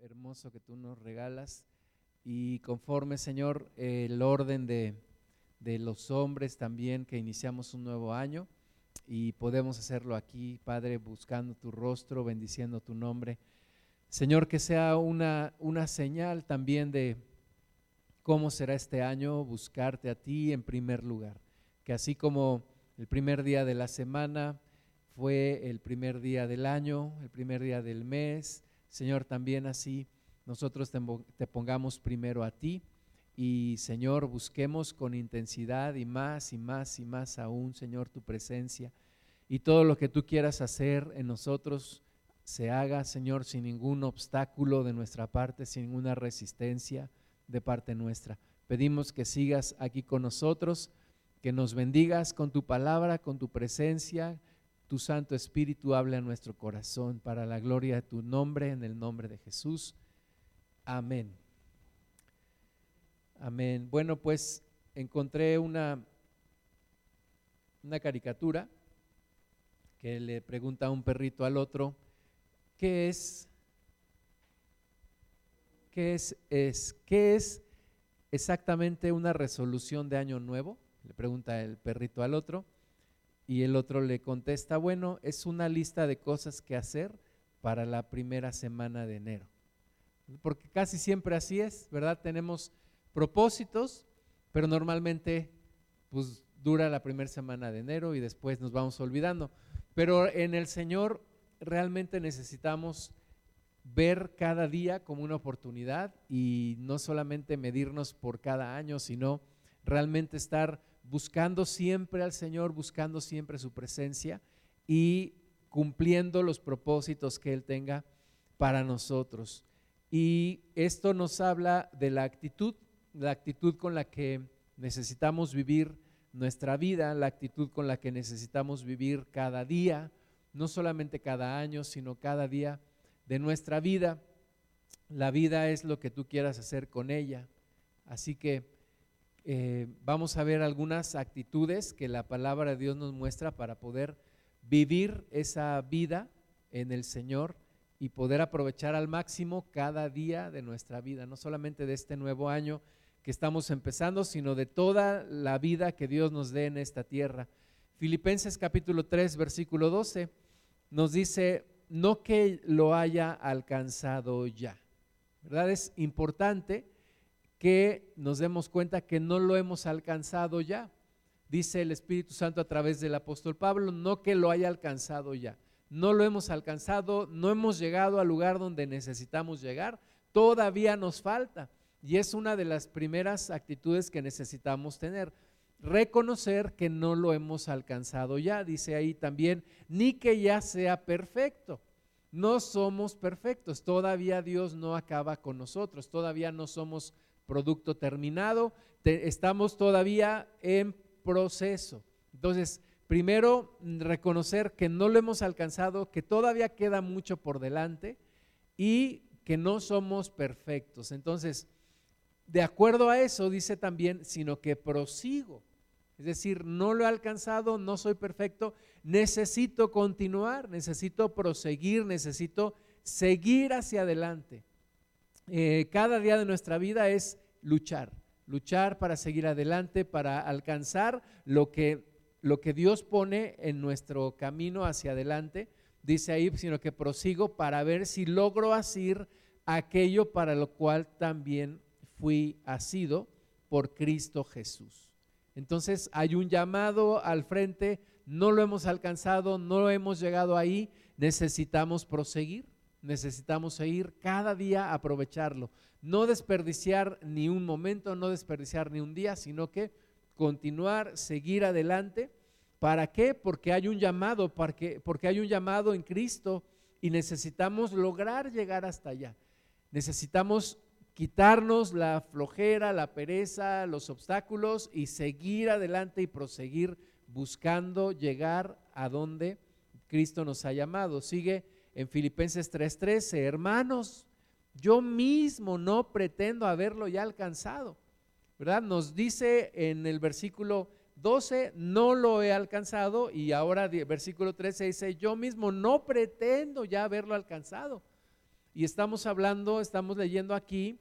hermoso que tú nos regalas y conforme, Señor, el orden de, de los hombres también que iniciamos un nuevo año y podemos hacerlo aquí, Padre, buscando tu rostro, bendiciendo tu nombre. Señor, que sea una, una señal también de cómo será este año buscarte a ti en primer lugar. Que así como el primer día de la semana fue el primer día del año, el primer día del mes, Señor, también así nosotros te, pongamos primero a ti y Señor, busquemos con intensidad y más y más y más aún, Señor, tu presencia y todo lo que tú quieras hacer en nosotros se haga, Señor, sin ningún obstáculo de nuestra parte, sin ninguna resistencia de parte nuestra. Pedimos que sigas aquí con nosotros, que nos bendigas con tu palabra, con tu presencia, tu Santo Espíritu hable a nuestro corazón para la gloria de tu nombre, en el nombre de Jesús. Amén. Amén. Bueno, pues encontré una, una caricatura que le pregunta a un perrito al otro, ¿qué es? ¿Qué es, es, ¿Qué es exactamente una resolución de año nuevo? Le pregunta el perrito al otro. Y el otro le contesta, bueno, es una lista de cosas que hacer para la primera semana de enero. Porque casi siempre así es, ¿verdad? Tenemos propósitos, pero normalmente pues dura la primera semana de enero y después nos vamos olvidando. Pero en el Señor realmente necesitamos ver cada día como una oportunidad y no solamente medirnos por cada año, sino realmente estar buscando siempre al Señor, buscando siempre su presencia y cumpliendo los propósitos que Él tenga para nosotros. Y esto nos habla de la actitud, la actitud con la que necesitamos vivir nuestra vida, la actitud con la que necesitamos vivir cada día, no solamente cada año, sino cada día de nuestra vida. La vida es lo que tú quieras hacer con ella. Así que eh, vamos a ver algunas actitudes que la palabra de Dios nos muestra para poder vivir esa vida en el Señor y poder aprovechar al máximo cada día de nuestra vida, no solamente de este nuevo año que estamos empezando, sino de toda la vida que Dios nos dé en esta tierra. Filipenses capítulo 3, versículo 12, nos dice, no que lo haya alcanzado ya. ¿Verdad? Es importante que nos demos cuenta que no lo hemos alcanzado ya. Dice el Espíritu Santo a través del apóstol Pablo, no que lo haya alcanzado ya. No lo hemos alcanzado, no hemos llegado al lugar donde necesitamos llegar, todavía nos falta. Y es una de las primeras actitudes que necesitamos tener. Reconocer que no lo hemos alcanzado ya, dice ahí también, ni que ya sea perfecto. No somos perfectos, todavía Dios no acaba con nosotros, todavía no somos producto terminado, estamos todavía en proceso. Entonces, primero reconocer que no lo hemos alcanzado, que todavía queda mucho por delante y que no somos perfectos. Entonces, de acuerdo a eso, dice también, sino que prosigo. Es decir, no lo he alcanzado, no soy perfecto, necesito continuar, necesito proseguir, necesito seguir hacia adelante. Eh, cada día de nuestra vida es luchar, luchar para seguir adelante, para alcanzar lo que, lo que Dios pone en nuestro camino hacia adelante. Dice ahí, sino que prosigo para ver si logro asir aquello para lo cual también fui asido por Cristo Jesús. Entonces hay un llamado al frente, no lo hemos alcanzado, no lo hemos llegado ahí, necesitamos proseguir necesitamos seguir cada día aprovecharlo. No desperdiciar ni un momento, no desperdiciar ni un día, sino que continuar, seguir adelante. ¿Para qué? Porque hay un llamado, porque, porque hay un llamado en Cristo y necesitamos lograr llegar hasta allá. Necesitamos quitarnos la flojera, la pereza, los obstáculos y seguir adelante y proseguir buscando llegar a donde Cristo nos ha llamado. Sigue en Filipenses 3:13, hermanos, yo mismo no pretendo haberlo ya alcanzado. ¿Verdad? Nos dice en el versículo 12, no lo he alcanzado y ahora versículo 13 dice, yo mismo no pretendo ya haberlo alcanzado. y estamos hablando, estamos leyendo aquí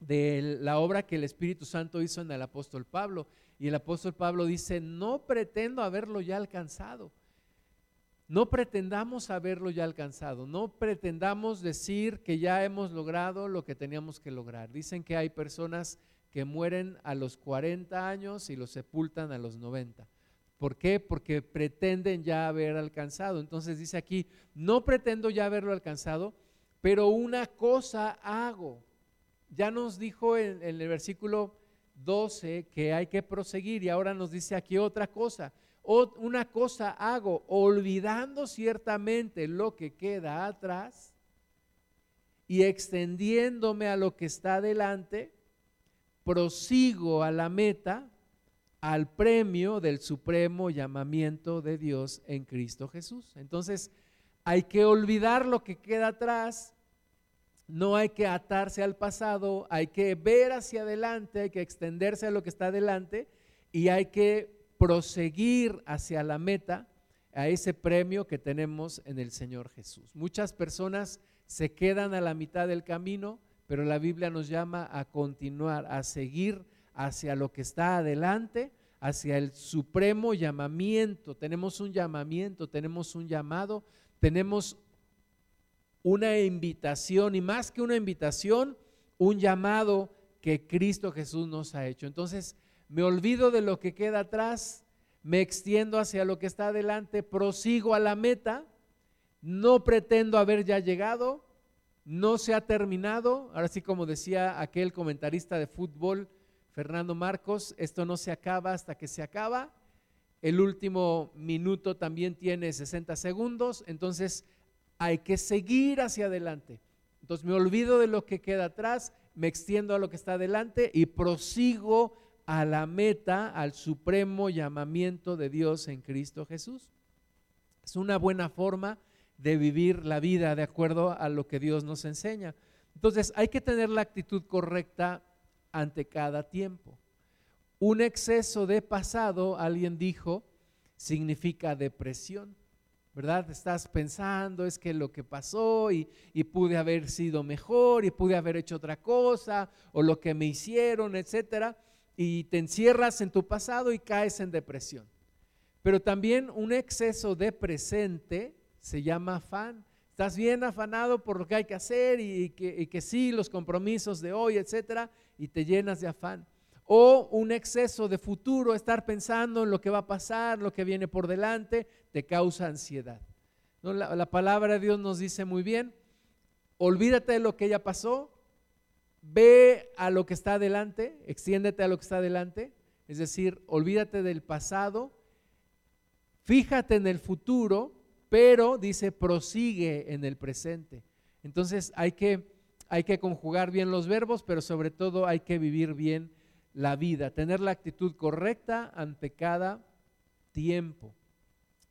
de la obra que el Espíritu Santo hizo en el apóstol Pablo. Y el apóstol Pablo dice, no pretendo haberlo ya alcanzado. No pretendamos haberlo ya alcanzado, no pretendamos decir que ya hemos logrado lo que teníamos que lograr. Dicen que hay personas que mueren a los 40 años y los sepultan a los 90. ¿Por qué? Porque pretenden ya haber alcanzado. Entonces dice aquí, no pretendo ya haberlo alcanzado, pero una cosa hago. Ya nos dijo en, el versículo 12 que hay que proseguir y ahora nos dice aquí otra cosa. Una cosa hago, olvidando ciertamente lo que queda atrás y extendiéndome a lo que está delante, prosigo a la meta al premio del supremo llamamiento de Dios en Cristo Jesús. Entonces, hay que olvidar lo que queda atrás, no hay que atarse al pasado, hay que ver hacia adelante, hay que extenderse a lo que está adelante y hay que proseguir hacia la meta, a ese premio que tenemos en el Señor Jesús. Muchas personas se quedan a la mitad del camino, pero la Biblia nos llama a continuar, a seguir hacia lo que está adelante, hacia el supremo llamamiento. Tenemos un llamamiento, tenemos un llamado, tenemos una invitación y más que una invitación, un llamado que Cristo Jesús nos ha hecho. Entonces, me olvido de lo que queda atrás, me extiendo hacia lo que está adelante, prosigo a la meta, no pretendo haber ya llegado, no se ha terminado, ahora sí como decía aquel comentarista de fútbol, Fernando Marcos, esto no se acaba hasta que se acaba. El último minuto también tiene 60 segundos, entonces hay que seguir hacia adelante. Entonces me olvido de lo que queda atrás, me extiendo a lo que está adelante y prosigo a la meta, al supremo llamamiento de Dios en Cristo Jesús. Es una buena forma de vivir la vida de acuerdo a lo que Dios nos enseña. Entonces hay que tener la actitud correcta ante cada tiempo. Un exceso de pasado, alguien dijo, significa depresión, ¿verdad? Estás pensando, es que lo que pasó y, pude haber sido mejor y pude haber hecho otra cosa o lo que me hicieron, etcétera, y te encierras en tu pasado y caes en depresión. Pero también un exceso de presente se llama afán. Estás bien afanado por lo que hay que hacer y que, y que sí, los compromisos de hoy, etcétera, y te llenas de afán. O un exceso de futuro, estar pensando en lo que va a pasar, lo que viene por delante, te causa ansiedad. La, la palabra de Dios nos dice muy bien, olvídate de lo que ya pasó, ve a lo que está adelante, extiéndete a lo que está adelante, es decir, olvídate del pasado, fíjate en el futuro, pero dice, prosigue en el presente. Entonces hay que hay que conjugar bien los verbos, pero sobre todo hay que vivir bien la vida, tener la actitud correcta ante cada tiempo.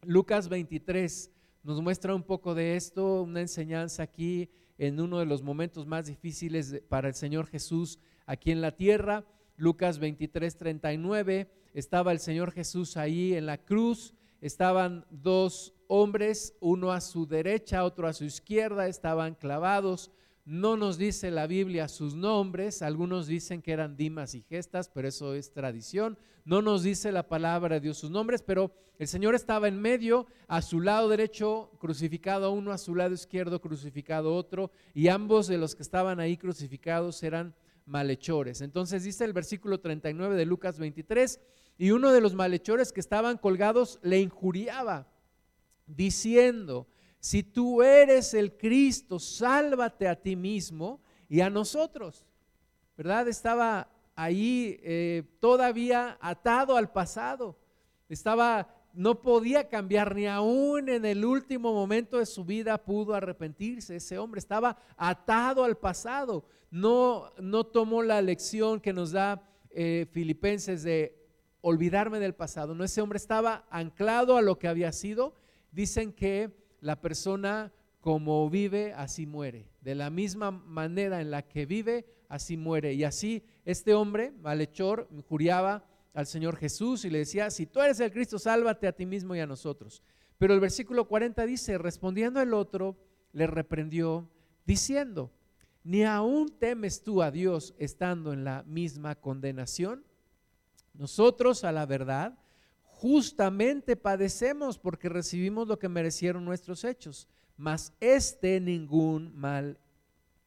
Lucas 23 nos muestra un poco de esto, una enseñanza aquí en uno de los momentos más difíciles para el Señor Jesús aquí en la tierra. Lucas 23, 39, estaba el Señor Jesús ahí en la cruz, estaban dos hombres, uno a su derecha, otro a su izquierda, estaban clavados no nos dice la Biblia sus nombres, algunos dicen que eran Dimas y Gestas, pero eso es tradición. No nos dice la palabra de Dios sus nombres, pero el Señor estaba en medio, a su lado derecho crucificado uno, a su lado izquierdo crucificado otro, y ambos de los que estaban ahí crucificados eran malhechores. Entonces dice el versículo 39 de Lucas 23, y uno de los malhechores que estaban colgados le injuriaba, diciendo, si tú eres el Cristo, sálvate a ti mismo y a nosotros. ¿Verdad? Estaba ahí eh, todavía atado al pasado. Estaba, no podía cambiar ni aún en el último momento de su vida pudo arrepentirse. Ese hombre estaba atado al pasado. No, no tomó la lección que nos da eh, Filipenses de olvidarme del pasado. No, ese hombre estaba anclado a lo que había sido. Dicen que la persona como vive, así muere. De la misma manera en la que vive, así muere. Y así este hombre, malhechor, injuriaba al Señor Jesús y le decía, si tú eres el Cristo, sálvate a ti mismo y a nosotros. Pero el versículo 40 dice, respondiendo el otro, le reprendió, diciendo, ni aún temes tú a Dios estando en la misma condenación. Nosotros a la verdad justamente padecemos porque recibimos lo que merecieron nuestros hechos, mas este ningún mal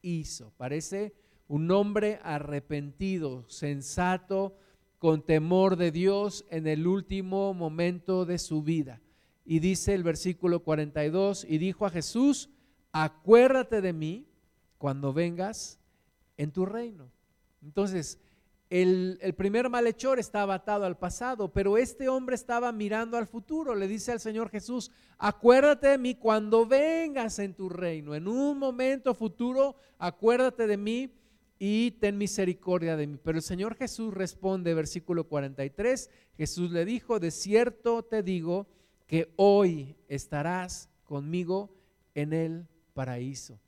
hizo. Parece un hombre arrepentido, sensato, con temor de Dios en el último momento de su vida. Y dice el versículo 42, y dijo a Jesús, acuérdate de mí cuando vengas en tu reino. Entonces, el, primer malhechor estaba atado al pasado, pero este hombre estaba mirando al futuro. Le dice al Señor Jesús, acuérdate de mí cuando vengas en tu reino. En un momento futuro, acuérdate de mí y ten misericordia de mí. Pero el Señor Jesús responde, versículo 43, Jesús le dijo, de cierto te digo que hoy estarás conmigo en el paraíso.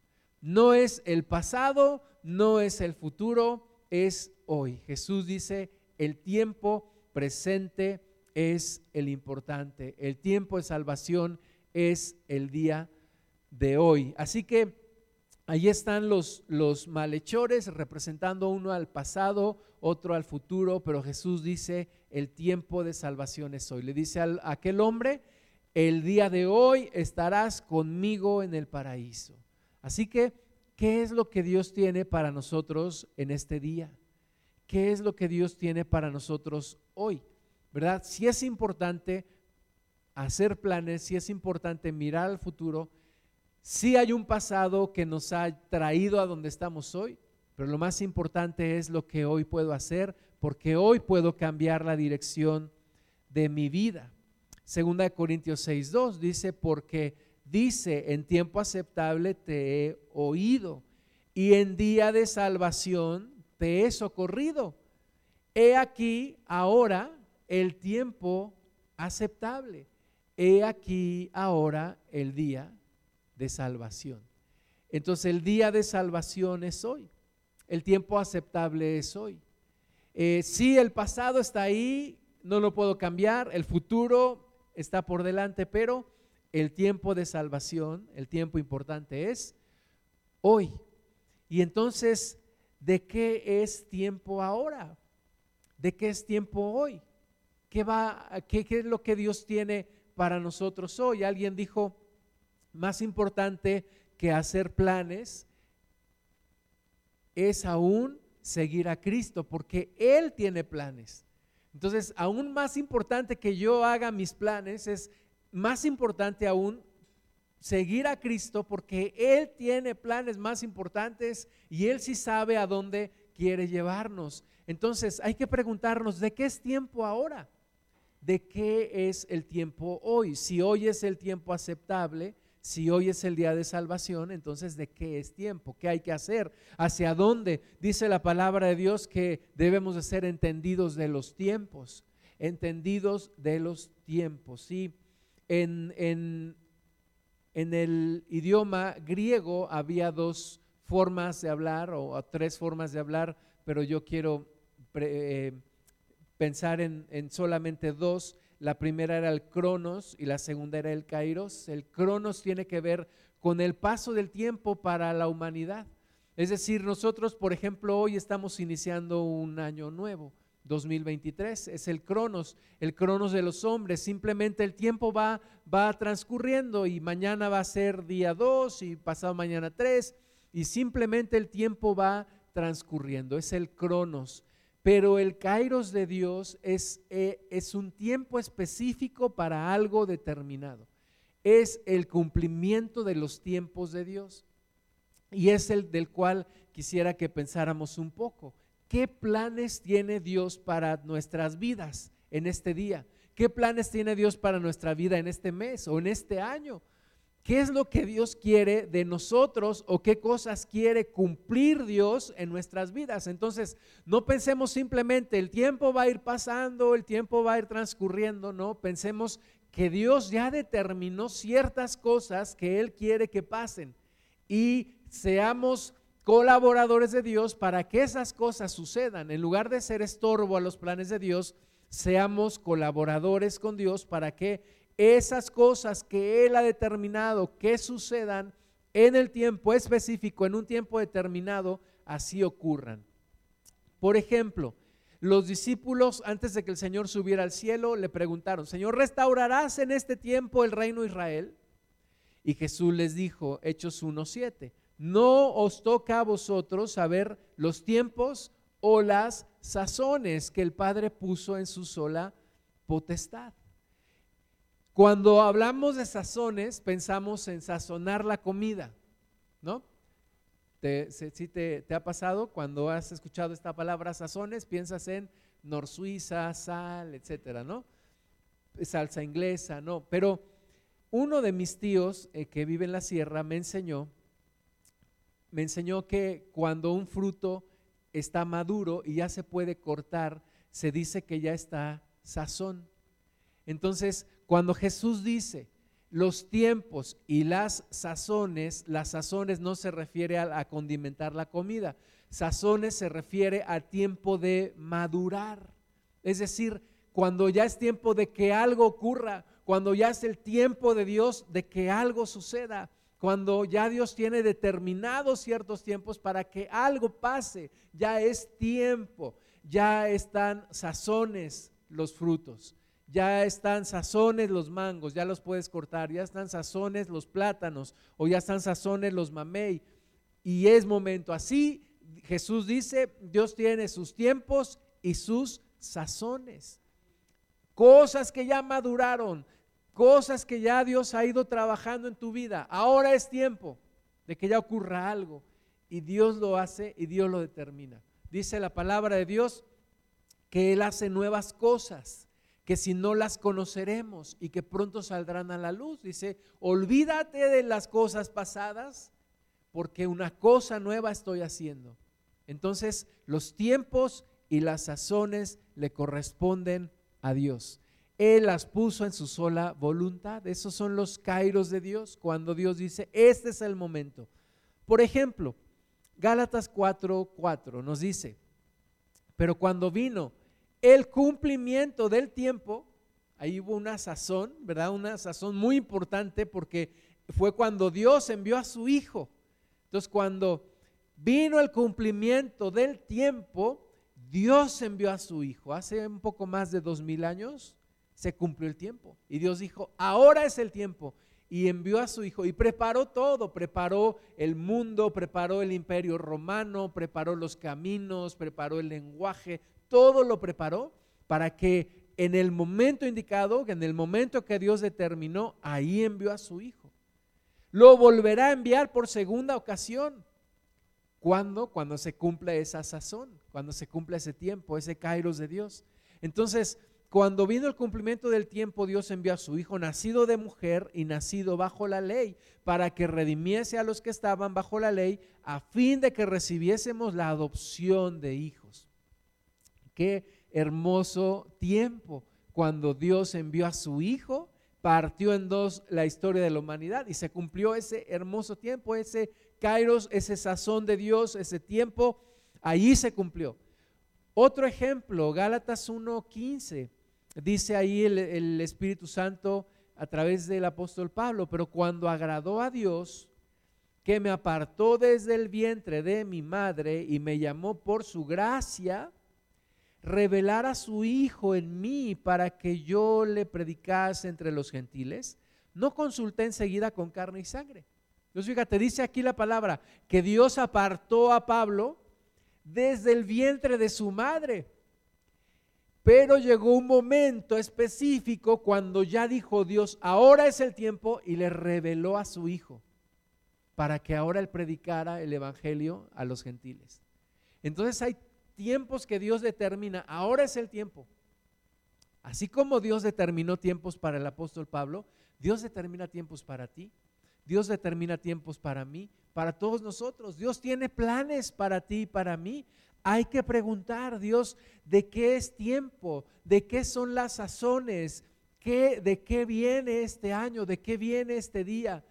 No es el pasado, no es el futuro, es hoy. Jesús dice, el tiempo presente es el importante, el tiempo de salvación es el día de hoy. Así que ahí están los, los malhechores representando uno al pasado, otro al futuro, pero Jesús dice, el tiempo de salvación es hoy. Le dice a aquel hombre, el día de hoy estarás conmigo en el paraíso. Así que, ¿qué es lo que Dios tiene para nosotros en este día? Qué es lo que Dios tiene para nosotros hoy, ¿verdad? Si es importante hacer planes, si es importante mirar al futuro, si hay un pasado que nos ha traído a donde estamos hoy, pero lo más importante es lo que hoy puedo hacer, porque hoy puedo cambiar la dirección de mi vida. Segunda de Corintios 6:2 dice, porque dice, en tiempo aceptable te he oído y en día de salvación te he socorrido. He aquí ahora el tiempo aceptable. He aquí ahora el día de salvación. Entonces el día de salvación es hoy. El tiempo aceptable es hoy. Eh, si el pasado está ahí, no lo puedo cambiar. El futuro está por delante, pero el tiempo de salvación, el tiempo importante es hoy. Y entonces de qué es tiempo ahora, de qué es tiempo hoy, qué, va, qué, es lo que Dios tiene para nosotros hoy. Alguien dijo, más importante que hacer planes es aún seguir a Cristo, porque Él tiene planes. Entonces, aún más importante que yo haga mis planes, es más importante aún seguir a Cristo porque Él tiene planes más importantes y Él sí sabe a dónde quiere llevarnos. Entonces hay que preguntarnos, ¿de qué es tiempo ahora? ¿De qué es el tiempo hoy? Si hoy es el tiempo aceptable, si hoy es el día de salvación, entonces ¿de qué es tiempo? ¿Qué hay que hacer? ¿Hacia dónde? Dice la palabra de Dios que debemos de ser entendidos de los tiempos, entendidos de los tiempos. Sí, en, en en el idioma griego había dos formas de hablar o tres formas de hablar, pero yo quiero eh, pensar en, solamente dos. La primera era el cronos y la segunda era el kairos. El cronos tiene que ver con el paso del tiempo para la humanidad. Es decir, nosotros, por ejemplo, hoy estamos iniciando un año nuevo. 2023, es el cronos, el cronos de los hombres, simplemente el tiempo va, va transcurriendo y mañana va a ser día 2 y pasado mañana 3 y simplemente el tiempo va transcurriendo, es el cronos. Pero el kairos de Dios es, eh, es un tiempo específico para algo determinado. Es el cumplimiento de los tiempos de Dios. Y es el del cual quisiera que pensáramos un poco. ¿Qué planes tiene Dios para nuestras vidas en este día? ¿Qué planes tiene Dios para nuestra vida en este mes o en este año? ¿Qué es lo que Dios quiere de nosotros o qué cosas quiere cumplir Dios en nuestras vidas? Entonces, no pensemos simplemente el tiempo va a ir pasando, el tiempo va a ir transcurriendo, no, pensemos que Dios ya determinó ciertas cosas que Él quiere que pasen y seamos colaboradores de Dios para que esas cosas sucedan. En lugar de ser estorbo a los planes de Dios, seamos colaboradores con Dios para que esas cosas que Él ha determinado que sucedan, en el tiempo específico, en un tiempo determinado, así ocurran. Por ejemplo, los discípulos, antes de que el Señor subiera al cielo, le preguntaron, Señor, ¿restaurarás en este tiempo el reino de Israel? Y Jesús les dijo, Hechos 1.7, no os toca a vosotros saber los tiempos o las sazones que el Padre puso en su sola potestad. Cuando hablamos de sazones, pensamos en sazonar la comida, ¿no? ¿Te, si te, ha pasado cuando has escuchado esta palabra sazones? Piensas en nor suiza, sal, etcétera, ¿no? Salsa inglesa, ¿no? Pero uno de mis tíos eh, que vive en la sierra me enseñó, me enseñó que cuando un fruto está maduro y ya se puede cortar, se dice que ya está sazón. Entonces, cuando Jesús dice, los tiempos y las sazones, las sazones no se refiere a, condimentar la comida, sazones se refiere al tiempo de madurar. Es decir, cuando ya es tiempo de que algo ocurra, cuando ya es el tiempo de Dios de que algo suceda, cuando ya Dios tiene determinados ciertos tiempos para que algo pase, ya es tiempo, ya están sazones los frutos ya están sazones los mangos, ya los puedes cortar, ya están sazones los plátanos o ya están sazones los mamey. Y es momento. Así Jesús dice, Dios tiene sus tiempos y sus sazones. Cosas que ya maduraron, cosas que ya Dios ha ido trabajando en tu vida. Ahora es tiempo de que ya ocurra algo. Y Dios lo hace y Dios lo determina. Dice la palabra de Dios que Él hace nuevas cosas que si no las conoceremos y que pronto saldrán a la luz. Dice, olvídate de las cosas pasadas porque una cosa nueva estoy haciendo. Entonces, los tiempos y las sazones le corresponden a Dios. Él las puso en su sola voluntad. Esos son los kairos de Dios, cuando Dios dice, este es el momento. Por ejemplo, Gálatas 4:4 nos dice, pero cuando vino el cumplimiento del tiempo, ahí hubo una sazón, ¿verdad? Una sazón muy importante porque fue cuando Dios envió a su Hijo. Entonces, cuando vino el cumplimiento del tiempo, Dios envió a su Hijo. Hace un poco más de dos mil años se cumplió el tiempo. Y Dios dijo, ahora es el tiempo. Y envió a su Hijo y preparó todo, preparó el mundo, preparó el imperio romano, preparó los caminos, preparó el lenguaje, todo lo preparó para que en el momento indicado, en el momento que Dios determinó, ahí envió a su Hijo. Lo volverá a enviar por segunda ocasión. ¿Cuándo? Cuando se cumple esa sazón, cuando se cumple ese tiempo, ese kairos de Dios. Entonces, cuando vino el cumplimiento del tiempo, Dios envió a su Hijo, nacido de mujer y nacido bajo la ley, para que redimiese a los que estaban bajo la ley, a fin de que recibiésemos la adopción de hijos. Qué hermoso tiempo cuando Dios envió a su Hijo, partió en dos la historia de la humanidad y se cumplió ese hermoso tiempo, ese kairos, ese sazón de Dios, ese tiempo, ahí se cumplió. Otro ejemplo, Gálatas 1.15, dice ahí el, Espíritu Santo a través del apóstol Pablo, pero cuando agradó a Dios, que me apartó desde el vientre de mi madre y me llamó por su gracia, revelar a su Hijo en mí para que yo le predicase entre los gentiles, no consulté enseguida con carne y sangre. Entonces, fíjate, dice aquí la palabra que Dios apartó a Pablo desde el vientre de su madre. Pero llegó un momento específico cuando ya dijo Dios, ahora es el tiempo y le reveló a su Hijo para que ahora él predicara el Evangelio a los gentiles. Entonces hay tiempos que Dios determina, ahora es el tiempo. Así como Dios determinó tiempos para el apóstol Pablo, Dios determina tiempos para ti, Dios determina tiempos para mí, para todos nosotros. Dios tiene planes para ti y para mí. Hay que preguntar, Dios, ¿de qué es tiempo? ¿De qué son las sazones? ¿Qué, ¿De qué viene este año? ¿De qué viene este día?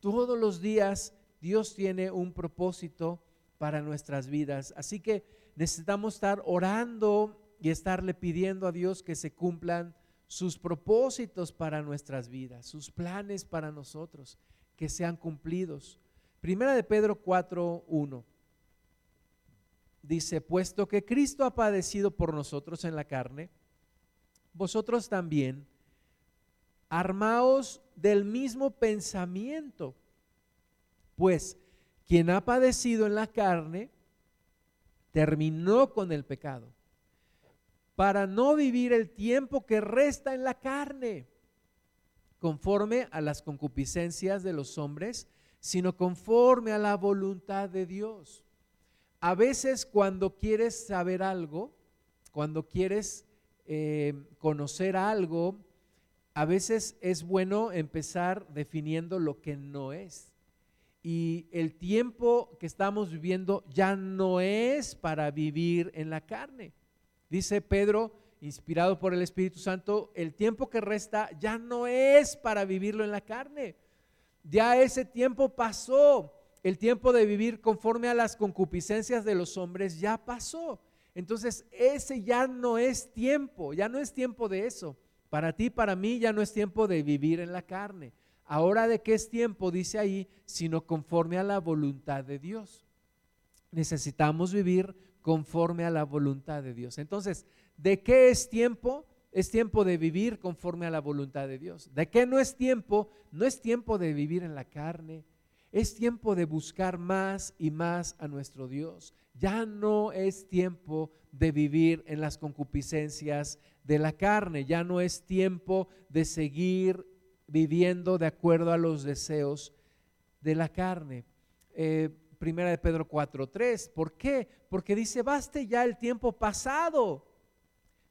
Todos los días Dios tiene un propósito para nuestras vidas. Así que necesitamos estar orando y estarle pidiendo a Dios que se cumplan sus propósitos para nuestras vidas, sus planes para nosotros, que sean cumplidos. Primera de Pedro 4.1 dice, puesto que Cristo ha padecido por nosotros en la carne, vosotros también armaos del mismo pensamiento, pues quien ha padecido en la carne, terminó con el pecado, para no vivir el tiempo que resta en la carne, conforme a las concupiscencias de los hombres, sino conforme a la voluntad de Dios. A veces cuando quieres saber algo, cuando quieres eh, conocer algo, a veces es bueno empezar definiendo lo que no es. Y el tiempo que estamos viviendo ya no es para vivir en la carne. Dice Pedro, inspirado por el Espíritu Santo, el tiempo que resta ya no es para vivirlo en la carne. Ya ese tiempo pasó. El tiempo de vivir conforme a las concupiscencias de los hombres ya pasó. Entonces, ese ya no es tiempo, ya no es tiempo de eso. Para ti, para mí, ya no es tiempo de vivir en la carne. Ahora de qué es tiempo, dice ahí, sino conforme a la voluntad de Dios. Necesitamos vivir conforme a la voluntad de Dios. Entonces, ¿de qué es tiempo? Es tiempo de vivir conforme a la voluntad de Dios. ¿De qué no es tiempo? No es tiempo de vivir en la carne. Es tiempo de buscar más y más a nuestro Dios. Ya no es tiempo de vivir en las concupiscencias de la carne, ya no es tiempo de seguir viviendo de acuerdo a los deseos de la carne. Eh, primera de Pedro 4.3, ¿por qué? Porque dice, baste ya el tiempo pasado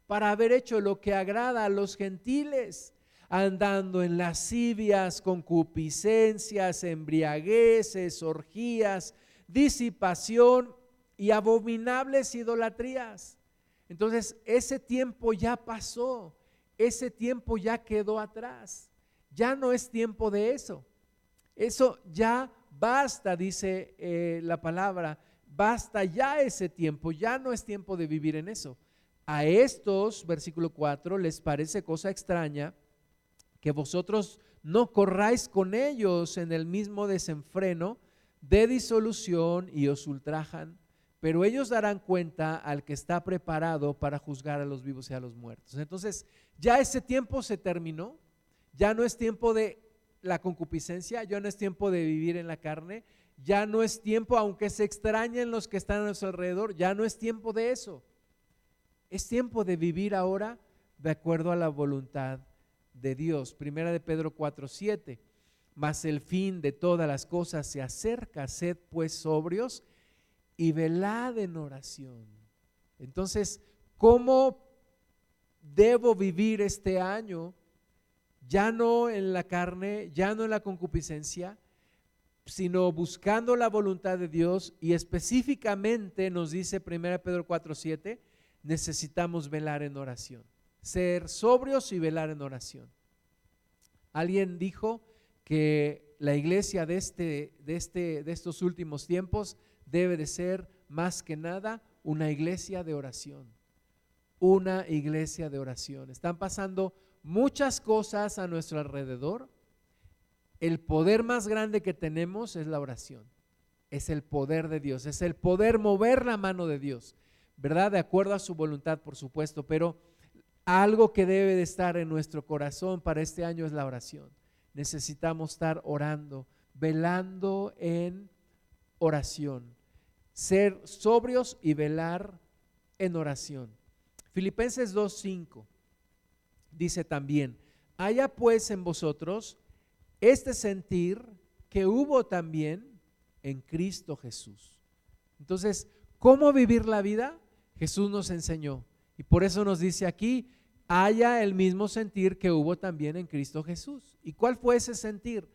para haber hecho lo que agrada a los gentiles, andando en lascivias, concupiscencias, embriagueces, orgías, disipación y abominables idolatrías entonces, ese tiempo ya pasó, ese tiempo ya quedó atrás, ya no es tiempo de eso. Eso ya basta, dice eh, la palabra, basta ya ese tiempo, ya no es tiempo de vivir en eso. A estos, versículo 4, les parece cosa extraña que vosotros no corráis con ellos en el mismo desenfreno de disolución y os ultrajan pero ellos darán cuenta al que está preparado para juzgar a los vivos y a los muertos. Entonces, ya ese tiempo se terminó, ya no es tiempo de la concupiscencia, ya no es tiempo de vivir en la carne, ya no es tiempo, aunque se extrañen los que están a nuestro alrededor, ya no es tiempo de eso. Es tiempo de vivir ahora de acuerdo a la voluntad de Dios. Primera de Pedro 4:7. Mas el fin de todas las cosas se acerca, sed pues sobrios y velad en oración. Entonces, ¿cómo debo vivir este año? Ya no en la carne, ya no en la concupiscencia, sino buscando la voluntad de Dios y específicamente nos dice 1 Pedro 4:7, necesitamos velar en oración, ser sobrios y velar en oración. Alguien dijo que la iglesia de, este, de, este, de estos últimos tiempos debe de ser más que nada una iglesia de oración. Una iglesia de oración. Están pasando muchas cosas a nuestro alrededor. El poder más grande que tenemos es la oración. Es el poder de Dios, es el poder mover la mano de Dios, ¿verdad? De acuerdo a su voluntad, por supuesto, pero algo que debe de estar en nuestro corazón para este año es la oración. Necesitamos estar orando, velando en oración ser sobrios y velar en oración. Filipenses 2.5 dice también, haya pues en vosotros este sentir que hubo también en Cristo Jesús. Entonces, ¿cómo vivir la vida? Jesús nos enseñó. Y por eso nos dice aquí, haya el mismo sentir que hubo también en Cristo Jesús. ¿Y cuál fue ese sentir?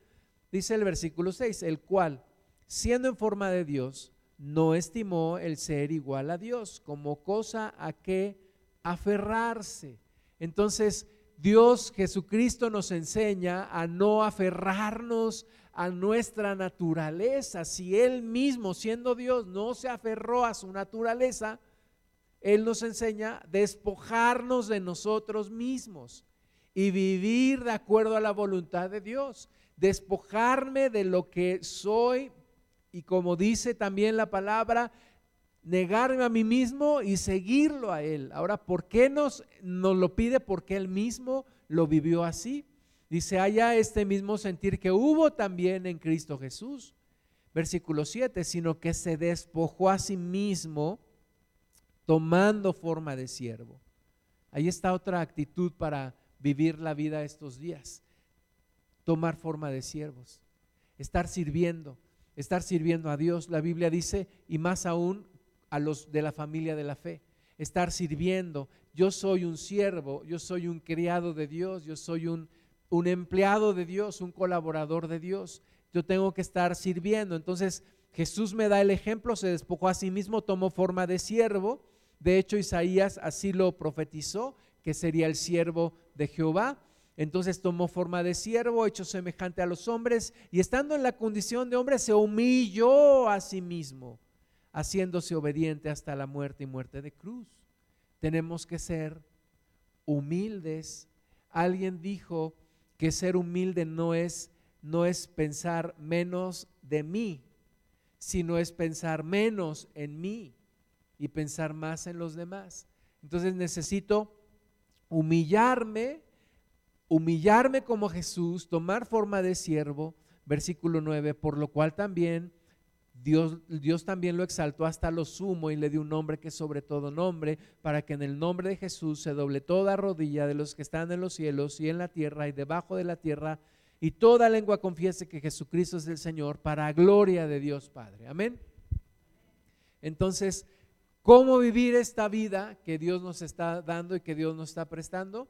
Dice el versículo 6, el cual, siendo en forma de Dios, no estimó el ser igual a Dios como cosa a que aferrarse. Entonces, Dios Jesucristo nos enseña a no aferrarnos a nuestra naturaleza. Si Él mismo, siendo Dios, no se aferró a su naturaleza, Él nos enseña despojarnos de nosotros mismos y vivir de acuerdo a la voluntad de Dios. Despojarme de lo que soy Y como dice también la palabra, negarme a mí mismo y seguirlo a Él. Ahora, ¿por qué nos, nos lo pide? Porque Él mismo lo vivió así. Dice, haya este mismo sentir que hubo también en Cristo Jesús. Versículo 7, sino que se despojó a sí mismo tomando forma de siervo. Ahí está otra actitud para vivir la vida estos días. Tomar forma de siervos, estar sirviendo, estar sirviendo a Dios. La Biblia dice, y más aún a los de la familia de la fe. Estar sirviendo. Yo soy un siervo, yo soy un criado de Dios, yo soy un, un empleado de Dios, un colaborador de Dios. Yo tengo que estar sirviendo. Entonces Jesús me da el ejemplo, se despojó a sí mismo, tomó forma de siervo. De hecho, Isaías así lo profetizó, que sería el siervo de Jehová. Entonces tomó forma de siervo, hecho semejante a los hombres, y estando en la condición de hombre, se humilló a sí mismo haciéndose obediente hasta la muerte y muerte de cruz. Tenemos que ser humildes. Alguien dijo que ser humilde no es no es pensar menos de mí, sino es pensar menos en mí y pensar más en los demás. Entonces necesito humillarme, humillarme como Jesús, tomar forma de siervo, versículo 9, por lo cual también Dios, Dios, también lo exaltó hasta lo sumo y le dio un nombre que sobre todo nombre, para que en el nombre de Jesús se doble toda rodilla de los que están en los cielos y en la tierra y debajo de la tierra, y toda lengua confiese que Jesucristo es el Señor, para gloria de Dios Padre. Amén. Entonces, ¿cómo vivir esta vida que Dios nos está dando y que Dios nos está prestando?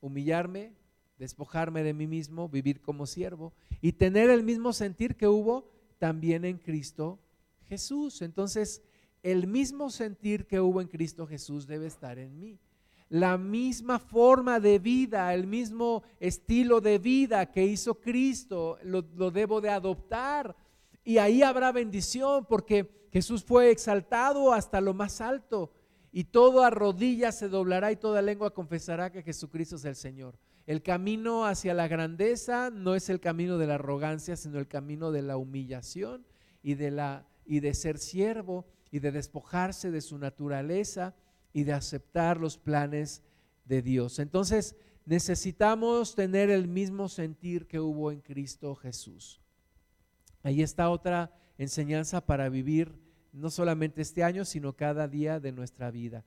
Humillarme, despojarme de mí mismo, vivir como siervo y tener el mismo sentir que hubo también en Cristo Jesús. Entonces, el mismo sentir que hubo en Cristo Jesús debe estar en mí. La misma forma de vida, el mismo estilo de vida que hizo Cristo, lo, debo de adoptar. Y ahí habrá bendición porque Jesús fue exaltado hasta lo más alto y toda rodilla se doblará y toda lengua confesará que Jesucristo es el Señor. El camino hacia la grandeza no es el camino de la arrogancia, sino el camino de la humillación y de, la, y de ser siervo y de despojarse de su naturaleza y de aceptar los planes de Dios. Entonces necesitamos tener el mismo sentir que hubo en Cristo Jesús. Ahí está otra enseñanza para vivir no solamente este año, sino cada día de nuestra vida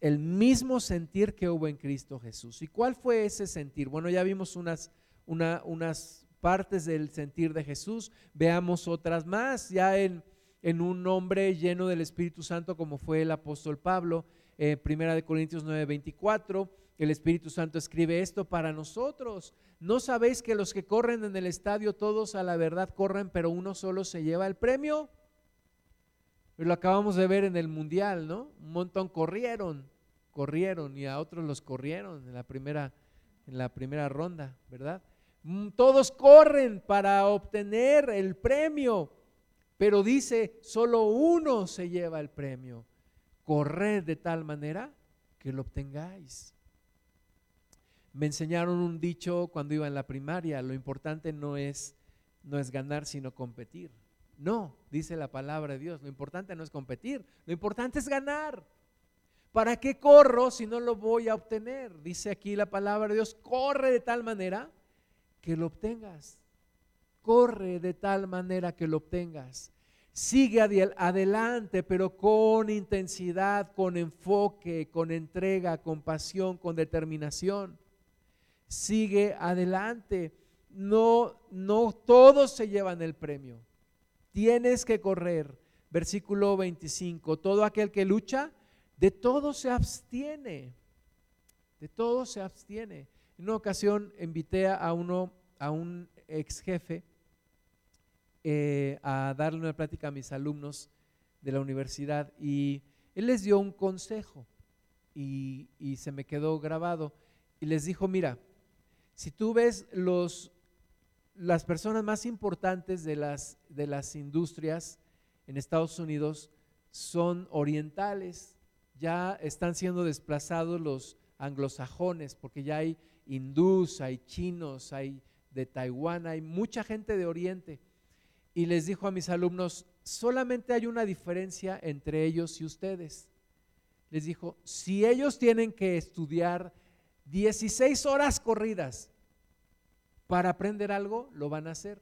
el mismo sentir que hubo en Cristo Jesús. ¿Y cuál fue ese sentir? Bueno, ya vimos unas, unas partes del sentir de Jesús, veamos otras más, ya en, en un hombre lleno del Espíritu Santo como fue el apóstol Pablo, eh, Primera de Corintios 9:24, el Espíritu Santo escribe esto para nosotros. ¿No sabéis que los que corren en el estadio todos a la verdad corren, pero uno solo se lleva el premio? Lo acabamos de ver en el Mundial, ¿no? Un montón corrieron, corrieron y a otros los corrieron en la primera, en la primera ronda, ¿verdad? Mm, todos corren para obtener el premio, pero dice, solo uno se lleva el premio. Corred de tal manera que lo obtengáis. Me enseñaron un dicho cuando iba en la primaria, lo importante no es, no es ganar, sino competir. No, dice la palabra de Dios, lo importante no es competir, lo importante es ganar. ¿Para qué corro si no lo voy a obtener? Dice aquí la palabra de Dios, corre de tal manera que lo obtengas. Corre de tal manera que lo obtengas. Sigue adelante, pero con intensidad, con enfoque, con entrega, con pasión, con determinación. Sigue adelante. No, no todos se llevan el premio. Tienes que correr. Versículo 25. Todo aquel que lucha, de todo se abstiene. De todo se abstiene. En una ocasión invité a uno, a un ex jefe, eh, a darle una plática a mis alumnos de la universidad y él les dio un consejo y, y se me quedó grabado y les dijo, mira, si tú ves los las personas más importantes de las, de las industrias en Estados Unidos son orientales, ya están siendo desplazados los anglosajones, porque ya hay hindús, hay chinos, hay de Taiwán, hay mucha gente de Oriente. y les dijo a mis alumnos, solamente hay una diferencia entre ellos y ustedes. Les dijo, si ellos tienen que estudiar 16 horas corridas para aprender algo, lo van a hacer.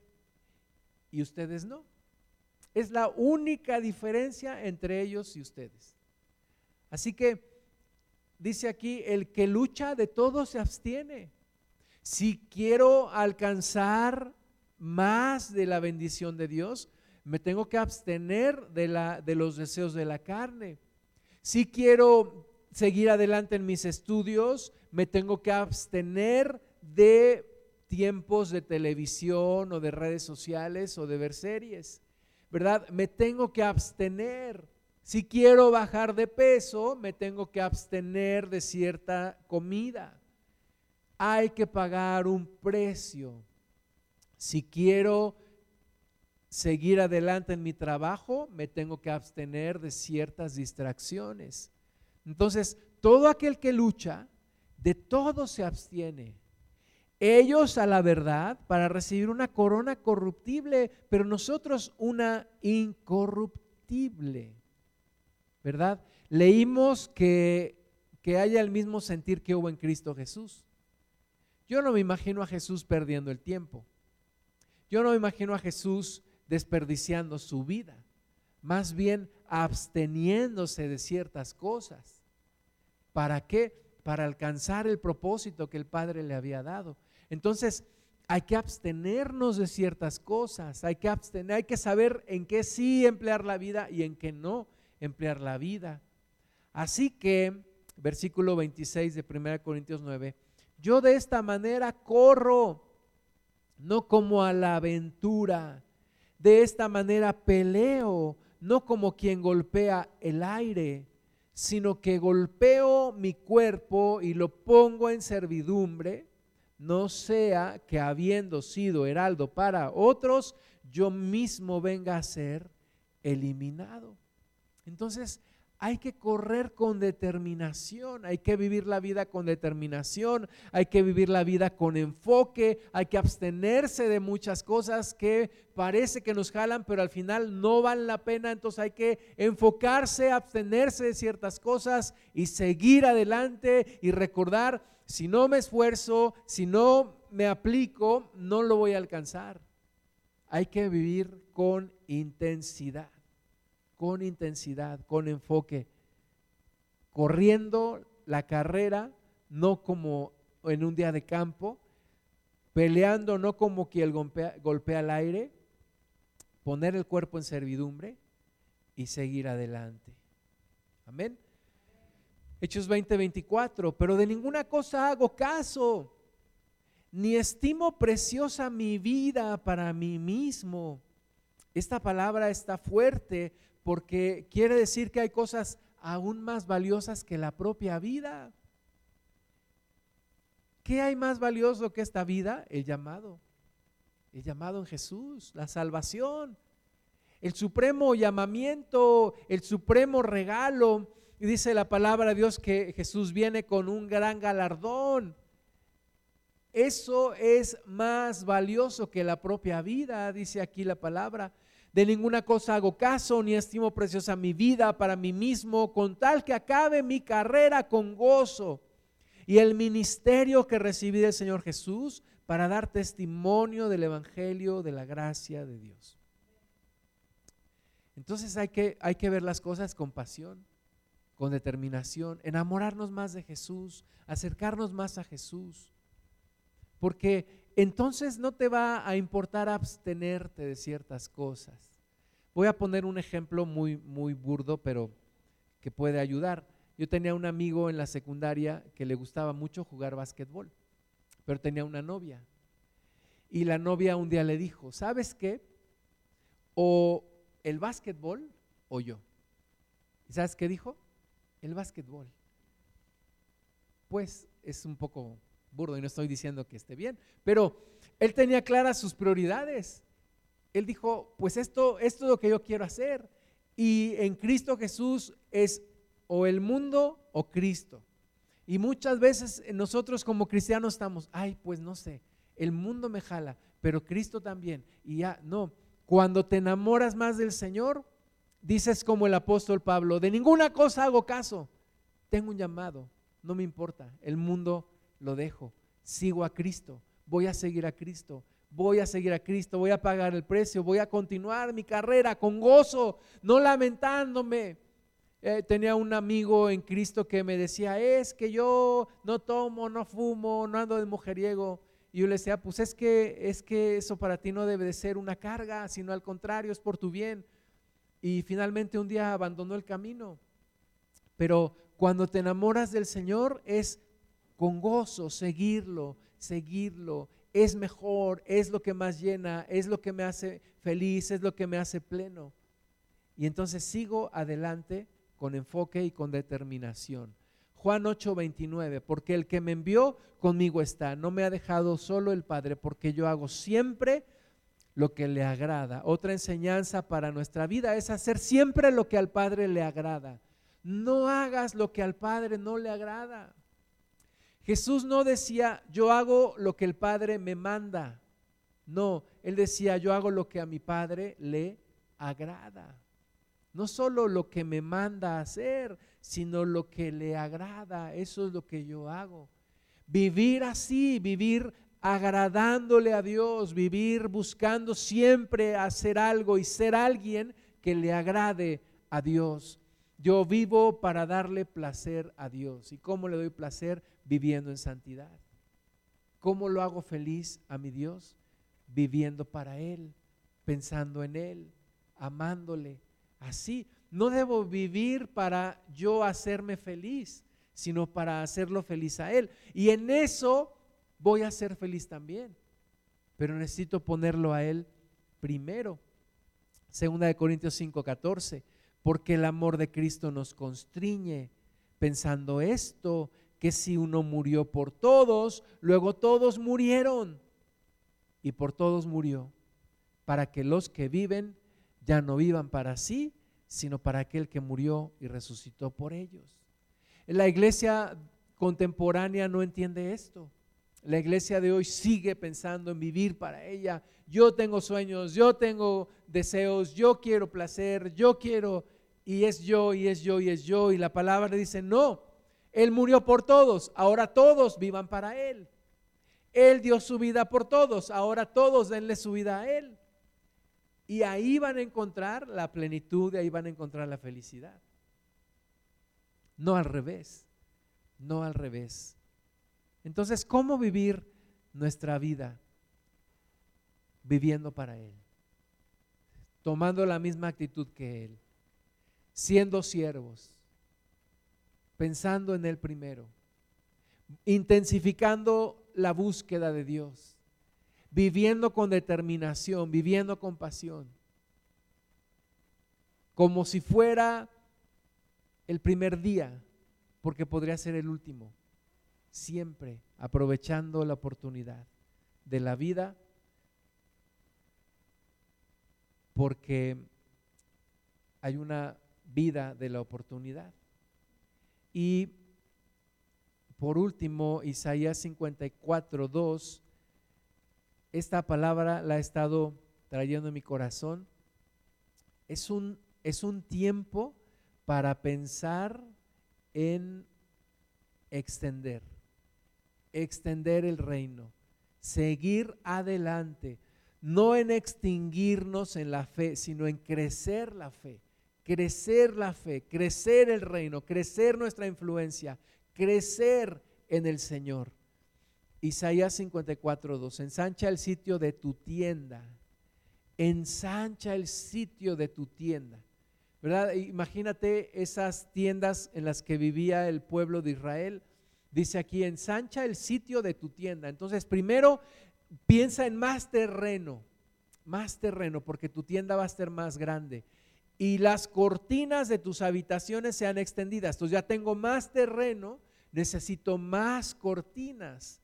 Y ustedes no. Es la única diferencia entre ellos y ustedes. Así que dice aquí, el que lucha de todo se abstiene. Si quiero alcanzar más de la bendición de Dios, me tengo que abstener de, la, de los deseos de la carne. Si quiero seguir adelante en mis estudios, me tengo que abstener de tiempos de televisión o de redes sociales o de ver series. ¿verdad? Me tengo que abstener. Si quiero bajar de peso, me tengo que abstener de cierta comida. Hay que pagar un precio. Si quiero seguir adelante en mi trabajo, me tengo que abstener de ciertas distracciones. Entonces, todo aquel que lucha, de todo se abstiene ellos a la verdad para recibir una corona corruptible, pero nosotros una incorruptible. ¿Verdad? Leímos que, que haya el mismo sentir que hubo en Cristo Jesús. Yo no me imagino a Jesús perdiendo el tiempo. Yo no me imagino a Jesús desperdiciando su vida. Más bien absteniéndose de ciertas cosas. ¿Para qué? Para alcanzar el propósito que el Padre le había dado. Entonces, hay que abstenernos de ciertas cosas, hay que abstener, hay que saber en qué sí emplear la vida y en qué no emplear la vida. Así que, versículo 26 de 1 Corintios 9, yo de esta manera corro, no como a la aventura, de esta manera peleo, no como quien golpea el aire, sino que golpeo mi cuerpo y lo pongo en servidumbre no sea que habiendo sido heraldo para otros, yo mismo venga a ser eliminado. Entonces, hay que correr con determinación, hay que vivir la vida con determinación, hay que vivir la vida con enfoque, hay que abstenerse de muchas cosas que parece que nos jalan, pero al final no valen la pena, entonces hay que enfocarse, abstenerse de ciertas cosas y seguir adelante y recordar si no me esfuerzo, si no me aplico, no lo voy a alcanzar. Hay que vivir con intensidad, con intensidad, con enfoque, corriendo la carrera, no como en un día de campo, peleando no como quien golpea, golpea el aire, poner el cuerpo en servidumbre y seguir adelante. Amén. Hechos 20, 24, pero de ninguna cosa hago caso, ni estimo preciosa mi vida para mí mismo. Esta palabra está fuerte porque quiere decir que hay cosas aún más valiosas que la propia vida. ¿Qué hay más valioso que esta vida? El llamado. El llamado en Jesús, la salvación, el supremo llamamiento, el supremo regalo y dice la palabra de Dios que Jesús viene con un gran galardón. Eso es más valioso que la propia vida, dice aquí la palabra. De ninguna cosa hago caso, ni estimo preciosa mi vida para mí mismo, con tal que acabe mi carrera con gozo y el ministerio que recibí del Señor Jesús para dar testimonio del Evangelio de la gracia de Dios. Entonces hay que, hay que ver las cosas con pasión con determinación, enamorarnos más de Jesús, acercarnos más a Jesús. Porque entonces no te va a importar abstenerte de ciertas cosas. Voy a poner un ejemplo muy, muy burdo, pero que puede ayudar. Yo tenía un amigo en la secundaria que le gustaba mucho jugar básquetbol, pero tenía una novia. Y la novia un día le dijo, ¿sabes qué? O el básquetbol o yo. ¿Y sabes qué dijo? el básquetbol. Pues es un poco burdo y no estoy diciendo que esté bien, pero él tenía claras sus prioridades. Él dijo, pues esto, esto es lo que yo quiero hacer. Y en Cristo Jesús es o el mundo o Cristo. Y muchas veces nosotros como cristianos estamos, ay, pues no sé, el mundo me jala, pero Cristo también. Y ya, no, Cuando te enamoras más del Señor, dices como el apóstol Pablo, de ninguna cosa hago caso. Tengo un llamado, no me importa, el mundo lo dejo, sigo a Cristo, voy a seguir a Cristo, voy a seguir a Cristo, voy a pagar el precio, voy a continuar mi carrera con gozo, no lamentándome. Eh, tenía un amigo en Cristo que me decía, es que yo no tomo, no fumo, no ando de mujeriego. Y yo le decía, pues es que, es que eso para ti no debe de ser una carga, sino al contrario, es por tu bien. Y finalmente un día abandonó el camino. Pero cuando te enamoras del Señor es con gozo seguirlo, seguirlo. Es mejor, es lo que más llena, es lo que me hace feliz, es lo que me hace pleno. Y entonces sigo adelante con enfoque y con determinación. Juan 8:29, porque el que me envió conmigo está, no me ha dejado solo el Padre, porque yo hago siempre lo que le agrada. Otra enseñanza para nuestra vida es hacer siempre lo que al Padre le agrada. No hagas lo que al Padre no le agrada. Jesús no decía, yo hago lo que el Padre me manda. No, él decía, yo hago lo que a mi Padre le agrada. No solo lo que me manda hacer, sino lo que le agrada. Eso es lo que yo hago. Vivir así, vivir agradándole a Dios, vivir buscando siempre hacer algo y ser alguien que le agrade a Dios. Yo vivo para darle placer a Dios. ¿Y cómo le doy placer? Viviendo en santidad. ¿Cómo lo hago feliz a mi Dios? Viviendo para Él, pensando en Él, amándole. Así, no debo vivir para yo hacerme feliz, sino para hacerlo feliz a Él. Y en eso voy a ser feliz también. Pero necesito ponerlo a Él primero. Segunda de Corintios 5:14 porque el amor de Cristo nos constriñe, pensando esto, que si uno murió por todos, luego todos murieron, y por todos murió, para que los que viven ya no vivan para sí, sino para aquel que murió y resucitó por ellos. La iglesia contemporánea no entiende esto. La iglesia de hoy sigue pensando en vivir para ella. Yo tengo sueños, yo tengo deseos, yo quiero placer, yo quiero y es yo, y es yo, y es yo. Y la palabra dice, no, Él murió por todos, ahora todos vivan para Él. Él dio su vida por todos, ahora todos denle su vida a Él. Y ahí van a encontrar la plenitud, y ahí van a encontrar la felicidad. No al revés, no al revés. Entonces, ¿cómo vivir nuestra vida? Viviendo para Él, tomando la misma actitud que Él siendo siervos, pensando en Él primero, intensificando la búsqueda de Dios, viviendo con determinación, viviendo con pasión, como si fuera el primer día, porque podría ser el último, siempre aprovechando la oportunidad de la vida, porque hay una vida de la oportunidad. Y por último, Isaías 54, 2, esta palabra la he estado trayendo en mi corazón. Es un, es un tiempo para pensar en extender, extender el reino, seguir adelante, no en extinguirnos en la fe, sino en crecer la fe crecer la fe, crecer el reino, crecer nuestra influencia, crecer en el Señor. Isaías 54, 2, ensancha el sitio de tu tienda, ensancha el sitio de tu tienda. ¿Verdad? Imagínate esas tiendas en las que vivía el pueblo de Israel. Dice aquí, ensancha el sitio de tu tienda. Entonces, primero piensa en más terreno, más terreno, porque tu tienda va a ser más grande y las cortinas de tus habitaciones sean extendidas. Entonces ya tengo más terreno, necesito más cortinas.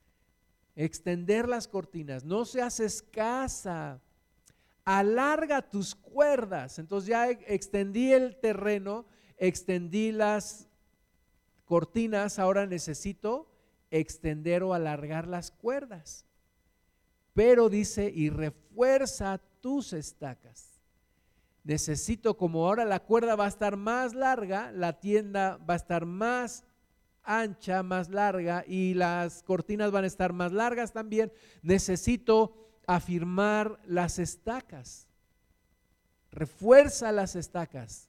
Extender las cortinas, no seas escasa. Alarga tus cuerdas. Entonces ya extendí el terreno, extendí las cortinas, ahora necesito extender o alargar las cuerdas. Pero dice, y refuerza tus estacas. Necesito, como ahora la cuerda va a estar más larga, la tienda va a estar más ancha, más larga y las cortinas van a estar más largas también. Necesito afirmar las estacas. Refuerza las estacas.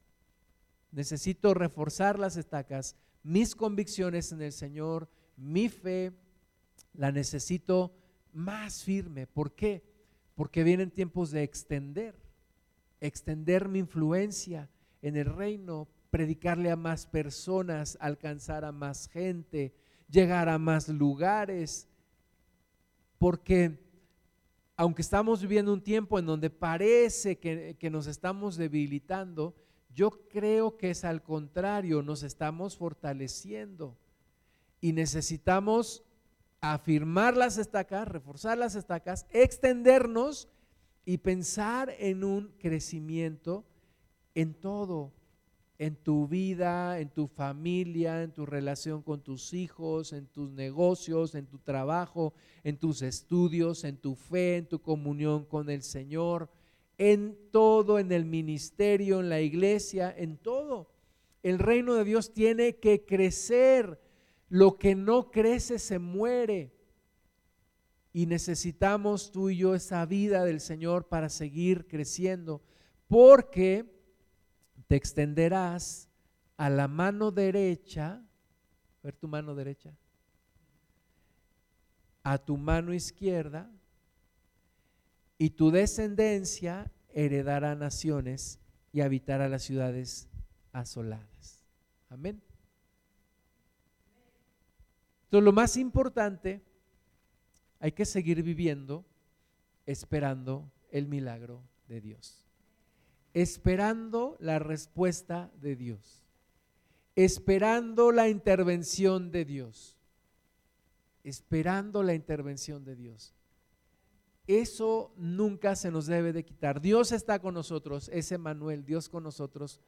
Necesito reforzar las estacas, mis convicciones en el Señor, mi fe, la necesito más firme. ¿Por qué? Porque vienen tiempos de extender, extender mi influencia en el reino, predicarle a más personas, alcanzar a más gente, llegar a más lugares. Porque aunque estamos viviendo un tiempo en donde parece que, nos estamos debilitando, yo creo que es al contrario, nos estamos fortaleciendo y necesitamos afirmar las estacas, reforzar las estacas, extendernos y pensar en un crecimiento en todo, en tu vida, en tu familia, en tu relación con tus hijos, en tus negocios, en tu trabajo, en tus estudios, en tu fe, en tu comunión con el Señor en todo, en el ministerio, en la iglesia, en todo. El reino de Dios tiene que crecer. Lo que no crece se muere. Y necesitamos tú y yo esa vida del Señor para seguir creciendo. Porque te extenderás a la mano derecha, ver tu mano derecha, a tu mano izquierda y tu descendencia heredará naciones y habitará las ciudades asoladas. Amén. Entonces lo más importante, hay que seguir viviendo esperando el milagro de Dios. Esperando la respuesta de Dios. Esperando la intervención de Dios. Esperando la intervención de Dios. Eso nunca se nos debe de quitar. Dios está con nosotros, es Emanuel, Dios con nosotros.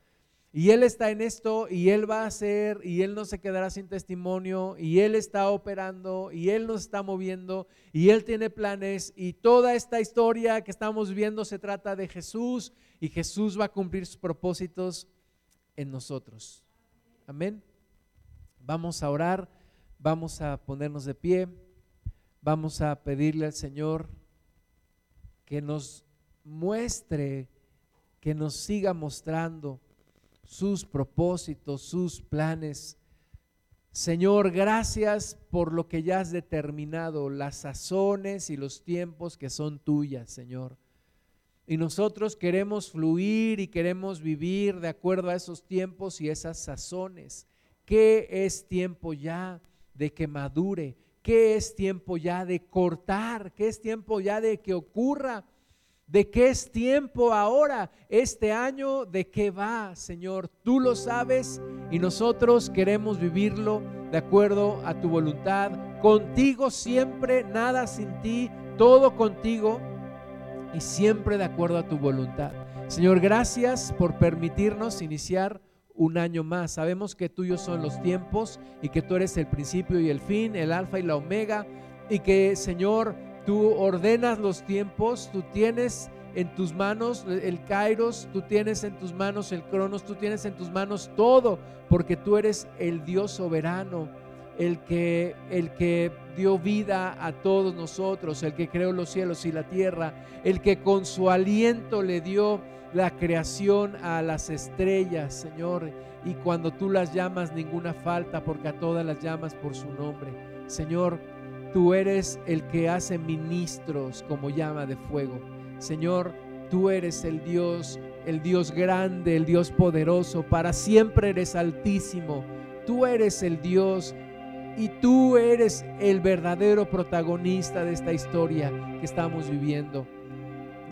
Y Él está en esto y Él va a hacer y Él no se quedará sin testimonio y Él está operando y Él nos está moviendo y Él tiene planes y toda esta historia que estamos viendo se trata de Jesús y Jesús va a cumplir sus propósitos en nosotros. Amén. Vamos a orar, vamos a ponernos de pie, vamos a pedirle al Señor que nos muestre, que nos siga mostrando sus propósitos, sus planes. Señor, gracias por lo que ya has determinado, las sazones y los tiempos que son tuyas, Señor. Y nosotros queremos fluir y queremos vivir de acuerdo a esos tiempos y esas sazones. ¿Qué es tiempo ya de que madure? que es tiempo ya de cortar, que es tiempo ya de que ocurra, de qué es tiempo ahora, este año, de qué va, Señor. Tú lo sabes y nosotros queremos vivirlo de acuerdo a tu voluntad. Contigo siempre, nada sin ti, todo contigo y siempre de acuerdo a tu voluntad. Señor, gracias por permitirnos iniciar un año más. Sabemos que tuyos son los tiempos y que tú eres el principio y el fin, el alfa y la omega, y que Señor, tú ordenas los tiempos, tú tienes en tus manos el kairos, tú tienes en tus manos el cronos, tú tienes en tus manos todo, porque tú eres el Dios soberano, el que el que dio vida a todos nosotros, el que creó los cielos y la tierra, el que con su aliento le dio la creación a las estrellas, Señor. Y cuando tú las llamas, ninguna falta, porque a todas las llamas por su nombre. Señor, tú eres el que hace ministros como llama de fuego. Señor, tú eres el Dios, el Dios grande, el Dios poderoso. Para siempre eres altísimo. Tú eres el Dios y tú eres el verdadero protagonista de esta historia que estamos viviendo.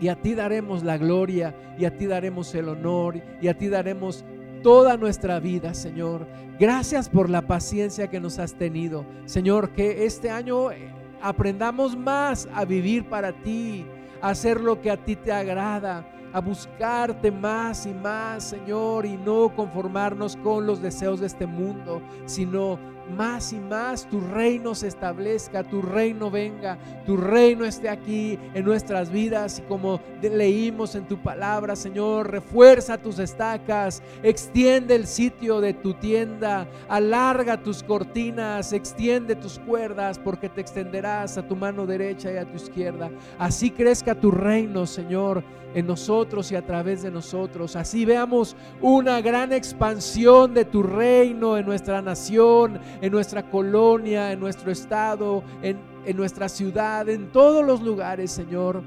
Y a ti daremos la gloria, y a ti daremos el honor, y a ti daremos toda nuestra vida, Señor. Gracias por la paciencia que nos has tenido. Señor, que este año eh, aprendamos más a vivir para ti, a hacer lo que a ti te agrada, a buscarte más y más, Señor, y no conformarnos con los deseos de este mundo, sino más y más tu reino se establezca, tu reino venga, tu reino esté aquí en nuestras vidas y como leímos en tu palabra, Señor, refuerza tus estacas, extiende el sitio de tu tienda, alarga tus cortinas, extiende tus cuerdas porque te extenderás a tu mano derecha y a tu izquierda. Así crezca tu reino, Señor, en nosotros y a través de nosotros. Así veamos una gran expansión de tu reino en nuestra nación, en nuestra colonia, en nuestro estado, en, en nuestra ciudad, en todos los lugares, Señor.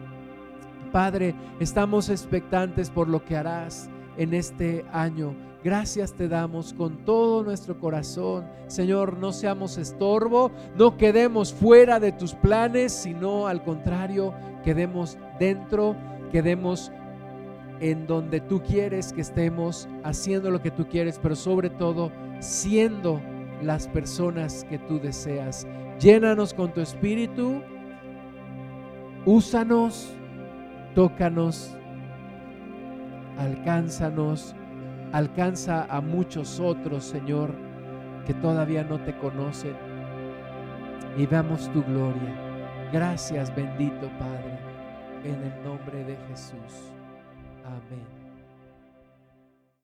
Padre, estamos expectantes por lo que harás en este año. Gracias te damos con todo nuestro corazón. Señor, no seamos estorbo, no quedemos fuera de tus planes, sino al contrario, quedemos dentro, quedemos en donde tú quieres que estemos, haciendo lo que tú quieres, pero sobre todo siendo las personas que tú deseas. Llénanos con tu espíritu, úsanos, tócanos, alcánzanos, alcanza a muchos otros, Señor, que todavía no te conocen y veamos tu gloria. Gracias, bendito Padre, en el nombre de Jesús. Amén.